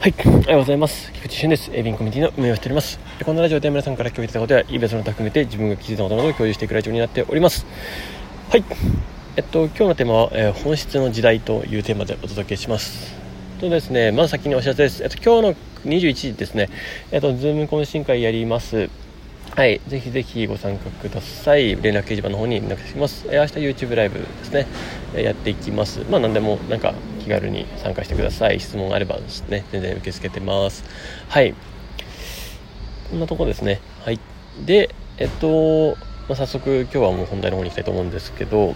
はい、おはようございます。菊池俊です。エビンコミュニティの運営をしております。このラジオで皆さんから共有いただいたことや、イベントの他含めて自分が気づいたことなどを共有していくラジオになっております。はい、えっと、今日のテーマは、えー本質の時代というテーマでお届けします。とですね、まず先にお知らせです。えっと、今日の21時ですね、えっと、ズーム懇親会やります。はい、ぜひぜひご参加ください。連絡掲示板の方に連絡します。えー明日 YouTube ライブですね、えーやっていきます。まあ何でもなんか気軽に参加してください。質問あればね、全然受け付けてます。はい。こんなとこですね。はい。で、えっと、まあ、早速今日はもう本題の方に行きたいと思うんですけど、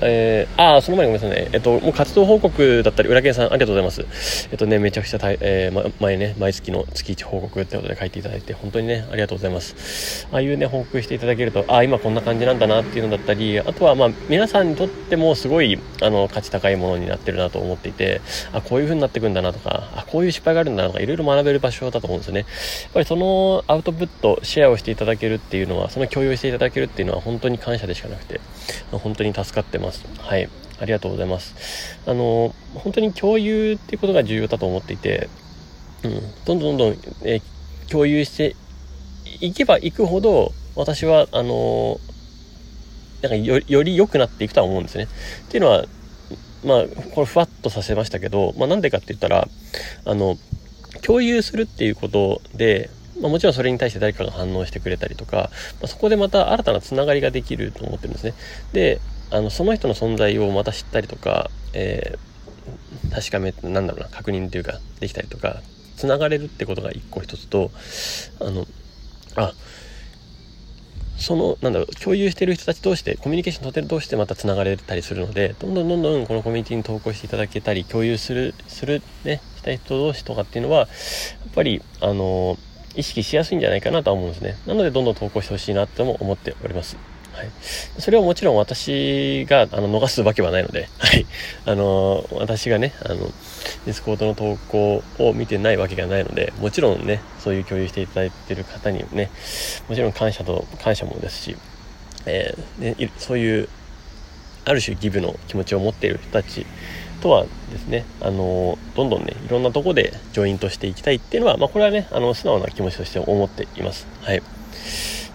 えー、ああ、その前にごめんなさいね。えっと、もう活動報告だったり、裏剣さん、ありがとうございます。えっとね、めちゃくちゃたい、えーま、前ね、毎月の月1報告ってことで書いていただいて、本当にね、ありがとうございます。ああいうね、報告していただけると、ああ、今こんな感じなんだなっていうのだったり、あとは、まあ、皆さんにとってもすごい、あの、価値高いものになってるなと思っていて、あ、こういう風になっていくんだなとか、あ、こういう失敗があるんだなとか、いろいろ学べる場所だと思うんですよね。やっぱりそのアウトプット、シェアをしていただけるっていうのは、その共有していただけるっていうのは、本当に感謝でしかなくて、本当に助かってます。はい。ありがとうございます。あの、本当に共有っていうことが重要だと思っていて、うん、どんどんどんどん、え共有していけばいくほど、私は、あの、なんかよより良くなっていくとは思うんですね。っていうのは、まあ、これふわっとさせましたけど、まあなんでかって言ったら、あの、共有するっていうことで、まあ、もちろんそれに対して誰かが反応してくれたりとか、まあ、そこでまた新たなつながりができると思ってるんですね。で、あのその人の存在をまた知ったりとか、えー確かめなんだろうな確認というかできたりとかつながれるってことが一個一つとあのあそのなんだろう共有してる人たち同士でコミュニケーション取ってる同士でまたつながれたりするのでどんどんどんどんこのコミュニティに投稿していただけたり共有するするねしたい人同士とかっていうのはやっぱりあの意識しやすいんじゃないかなとは思うんですね。なのでどんどん投稿してほしいなとも思っております。はい、それをもちろん私があの逃すわけはないので、はい、あの私がねあのディスコードの投稿を見てないわけがないのでもちろんねそういう共有していただいている方にねもちろん感謝と感謝もですし、えーね、そういうある種ギブの気持ちを持っている人たちとはですね、あのどんどんねいろんなとこでジョイントしていきたいっていうのは、まあ、これはねあの素直な気持ちとして思っています。はい。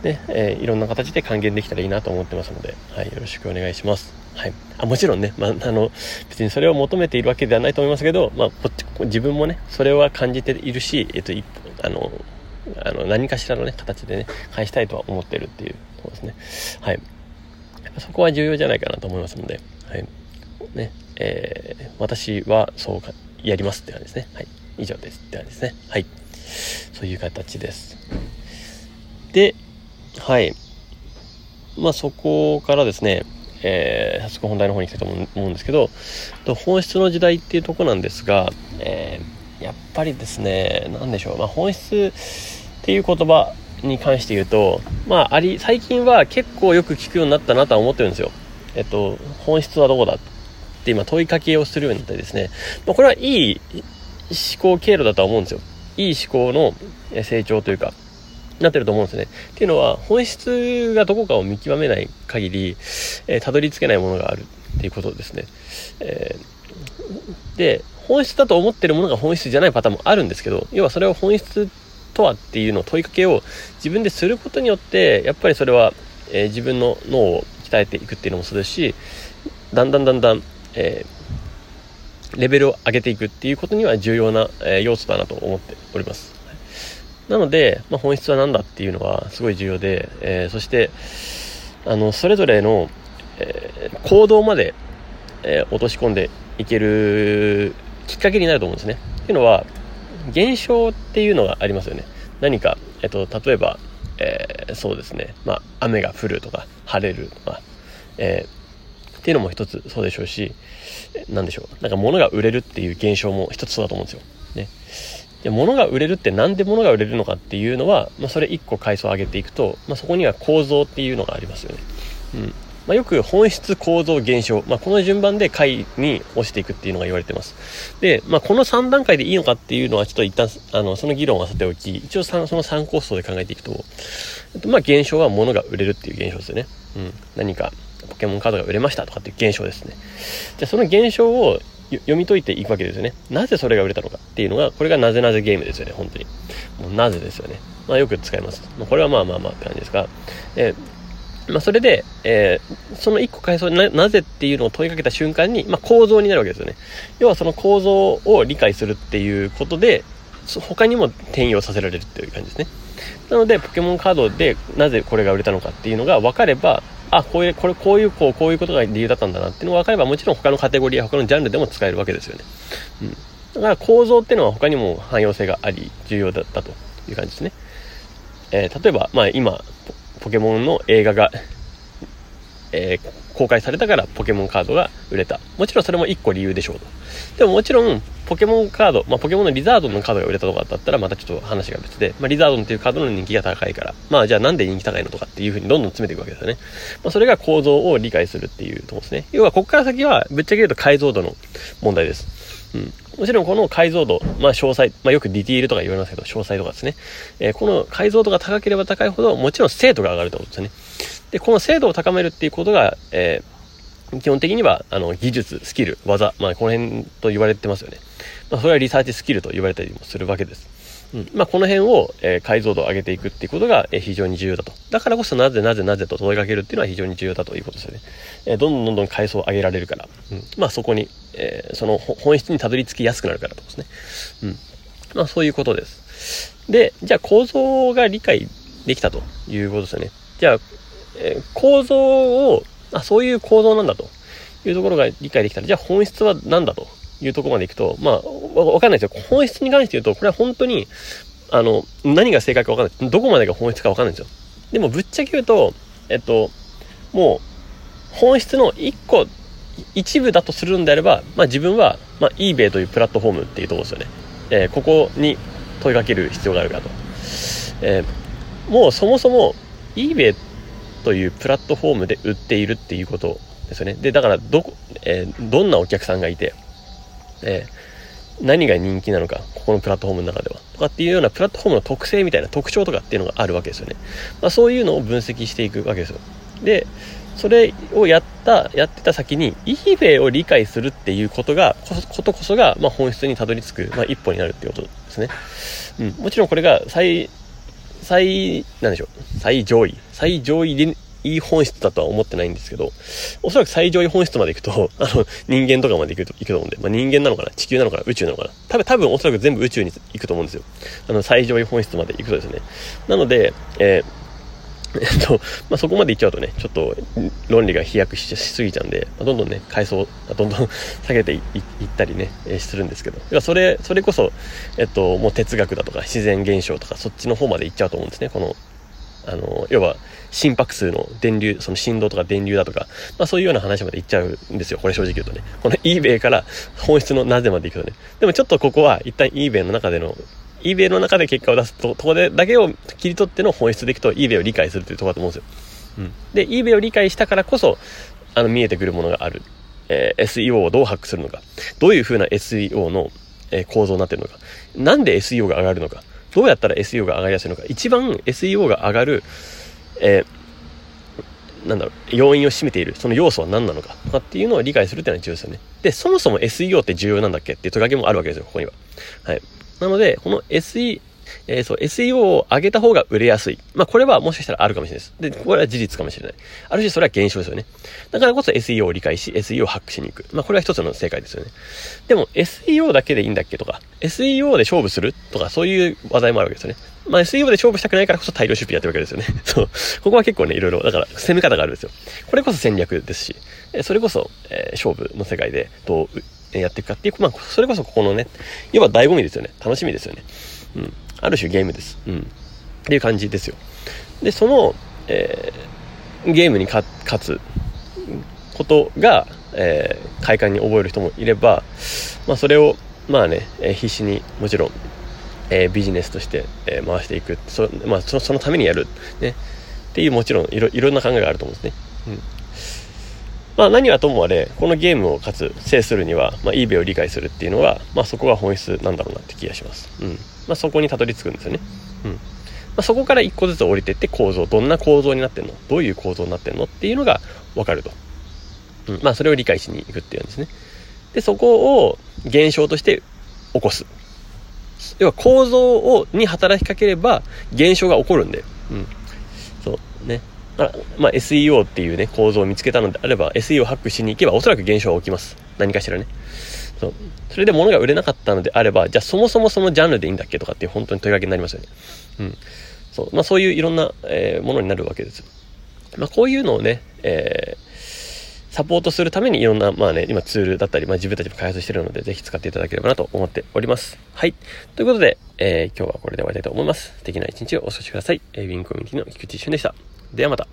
ねえーいろんな形で還元できたらいいなと思ってますので、はい、よろしくお願いします。はい、あもちろんね、まあ、の別にそれを求めているわけではないと思いますけど、まあ、こっち自分もねそれは感じているし、えっと、一あのあの何かしらのね形でね返したいとは思ってるっていうとこですね。はい、そこは重要じゃないかなと思いますので、はいねえー私はそうかやりますって感じですね。はい、以上ですって感じですね。はい、そういう形です。で、はい。まあそこからですね、えー早速本題の方に行きたいと思うんですけど、本質の時代っていうとこなんですが、えーやっぱりですね、なんでしょう、まあ本質っていう言葉に関して言うと、まああり、最近は結構よく聞くようになったなとは思ってるんですよ。えっと、本質はどこだって今問いかけをするようになってですね、まあこれはいい思考経路だとは思うんですよ。いい思考の成長というか、なってると思うんですね。っていうのは、本質がどこかを見極めない限り、えーたどり着けないものがあるっていうことですね。えーで、本質だと思ってるものが本質じゃないパターンもあるんですけど、要はそれを本質とはっていうのを問いかけを自分ですることによって、やっぱりそれは、えー自分の脳を鍛えていくっていうのもそうですし、だんだんだんだん、えレベルを上げていくっていうことには重要な、え要素だなと思っております。なので、まあ、本質は何だっていうのはすごい重要で、えーそしてあのそれぞれの、えー行動まで、えー落とし込んでいけるきっかけになると思うんですね。っていうのは現象っていうのがありますよね。何か、えっと、例えば、えそうですね、まあ、雨が降るとか晴れるとか、えっていうのも一つそうでしょうし、えなんでしょう、なんか物が売れるっていう現象も一つそうだと思うんですよ。ね。で物が売れるってなんで物が売れるのかっていうのは、まあ、それ一個階層上げていくと、まあ、そこには構造っていうのがありますよね。うんまあ、よく本質構造現象、まあ、この順番で解に落ちていくっていうのが言われてます。で、まあ、この3段階でいいのかっていうのはちょっと一旦あのその議論はさておき一応その3コーストで考えていくと、えっとまあ、現象は物が売れるっていう現象ですよね。うん、何かポケモンカードが売れましたとかっていう現象ですね。じゃあその現象を読み解いていくわけですよね。なぜそれが売れたのかっていうのが、これがなぜなぜゲームですよね、本当に。もうなぜですよね。まあよく使います。これはまあまあまあって感じですが、え、まあそれで、えー、その一個階層な、なぜっていうのを問いかけた瞬間に、まあ構造になるわけですよね。要はその構造を理解するっていうことで、他にも転用させられるっていう感じですね。なので、ポケモンカードでなぜこれが売れたのかっていうのが分かれば、あ、こういう、これ、こういう、こう、こういうことが理由だったんだなっていうのが分かれば、もちろん他のカテゴリーや他のジャンルでも使えるわけですよね。うん。だから構造っていうのは他にも汎用性があり、重要だったという感じですね。えー、例えば、まあ今、ポケモンの映画が、えー、公開されたからポケモンカードが売れた。もちろんそれも一個理由でしょうと。でももちろん、ポケモンカード、まあ、ポケモンのリザードンのカードが売れたとかだったらまたちょっと話が別で、まあ、リザードンっていうカードの人気が高いから、まあじゃあなんで人気高いのとかっていうふうにどんどん詰めていくわけですよね。まあ、それが構造を理解するっていうところですね。要はここから先はぶっちゃけ言うと解像度の問題です。うん。もちろんこの解像度、まあ詳細、まあよくディティールとか言われますけど、詳細とかですね。えー、この解像度が高ければ高いほど、もちろん精度が上がるってことですね。で、この精度を高めるっていうことが、えー、基本的には、あの、技術、スキル、技、まあこの辺と言われてますよね。まあ、それはリサーチスキルと言われたりもするわけです。うん。まあ、この辺を、えー、解像度を上げていくっていうことが、えー、非常に重要だと。だからこそ、なぜなぜなぜと問いかけるっていうのは非常に重要だということですよね。え、どんどんどんどん階層を上げられるから。うん。まあ、そこに、えー、その本質にたどり着きやすくなるからとですね。うん。まあ、そういうことです。で、じゃあ構造が理解できたということですよね。じゃあ、え、構造を、あ、そういう構造なんだというところが理解できたら、じゃあ本質は何だというところまでいくと、まあ、わかんないですよ。本質に関して言うと、これは本当に、あの、何が正解かわかんない。どこまでが本質かわかんないんですよ。でも、ぶっちゃけ言うと、えっと、もう、本質の一個、一部だとするんであれば、まあ自分は、まあ eBay というプラットフォームっていうところですよね。えー、ここに問いかける必要があるかと。えー、もうそもそも eBay っというプラットフォームで売っているっていうことですよね。で、だからどこ、えー、どんなお客さんがいて、えー、何が人気なのか、ここのプラットフォームの中では、とかっていうようなプラットフォームの特性みたいな特徴とかっていうのがあるわけですよね。まあ、そういうのを分析していくわけですよ。で、それをやった、やってた先に eBay を理解するっていうことが、ことこそが、まあ、本質にたどり着く、まあ、一歩になるっていうことですね。うん。もちろんこれが最、最、なんでしょう。最上位。最上位でいい本質だとは思ってないんですけど、おそらく最上位本質まで行くと、あの、人間とかまで行くと、行くと思うんで、まあ、人間なのかな？地球なのかな？宇宙なのかな？多分、多分おそらく全部宇宙に行くと思うんですよ。あの、最上位本質まで行くとですね。なので、えー えっと、まあ、そこまで行っちゃうとね、ちょっと論理が飛躍しすぎちゃうんで、まあ、どんどんね、階層、どんどん 下げていったりね、えー、するんですけど、それ、それこそ、えっと、もう哲学だとか自然現象とかそっちの方まで行っちゃうと思うんですね、この、あの、要は、心拍数の電流、その振動とか電流だとか、まあそういうような話までいっちゃうんですよ。これ正直言うとね。この eBay から本質のなぜまでいくとね。でもちょっとここは一旦 eBay の中での eBay の中で結果を出すと、とこでだけを切り取っての本質でいくと eBay を理解するというところだと思うんですよ。うん。で、eBay を理解したからこそ、あの、見えてくるものがある。えー、SEO をどうハックするのか。どういう風な SEO の、えー、構造になってるのか。なんで SEO が上がるのか。どうやったら SEO が上がりやすいのか。一番 SEO が上がる、えー、なんだろう、要因を占めている、その要素は何なのか、とかっていうのを理解するっていうのは重要ですよね。で、そもそも SEO って重要なんだっけっていう問いかけもあるわけですよ、ここには。はい。なので、この SE、えー、そう、SEO を上げた方が売れやすい。まあ、これはもしかしたらあるかもしれないです。で、これは事実かもしれない。ある種それは現象ですよね。だからこそ SEO を理解し、SEO をハックしに行く。まあ、これは一つの正解ですよね。でも、SEO だけでいいんだっけとか、SEO で勝負するとか、そういう話題もあるわけですよね。まあ、SEO で勝負したくないからこそ大量出費やってるわけですよね。そう。ここは結構ね、いろいろ、だから攻め方があるんですよ。これこそ戦略ですし、それこそ、えー、勝負の世界でどうやっていくかっていう、まあ、それこそここのね、要は醍醐味ですよね。楽しみですよね。うん。ある種ゲームです。うん。っていう感じですよ。で、その、えー、ゲームに勝つことが、えー、快感に覚える人もいれば、まあ、それを、まあね、えー、必死にもちろん、えー、ビジネスとして、えー、回していくそ,、まあ、そのためにやる、ね、っていうもちろんいろいろんな考えがあると思うんですね。うんまあ何はともあれ、このゲームをかつ制するには、まあ eBay を理解するっていうのは、まあそこが本質なんだろうなって気がします。うん。まあそこにたどり着くんですよね。うん。まあそこから一個ずつ降りてって構造、どんな構造になってんの？どういう構造になってんのっていうのがわかると。うん。まあそれを理解しに行くっていうんですね。で、そこを現象として起こす。要は構造を、に働きかければ現象が起こるんで。うん。まあ、まあ、SEO っていうね、構造を見つけたのであれば、SEO をハックしに行けばおそらく現象は起きます。何かしらね。そう。それで物が売れなかったのであれば、じゃあそもそもそのジャンルでいいんだっけとかっていう本当に問いかけになりますよね。うん。そう。まあそういういろんな、えー、ものになるわけです。まあこういうのをね、えー、サポートするためにいろんな、まあね、今ツールだったり、まあ自分たちも開発してるので、ぜひ使っていただければなと思っております。はい。ということで、えー、今日はこれで終わりたいと思います。素敵な一日をお過ごしください。えー、ウィンコミュニティの菊池俊でした。ではまた。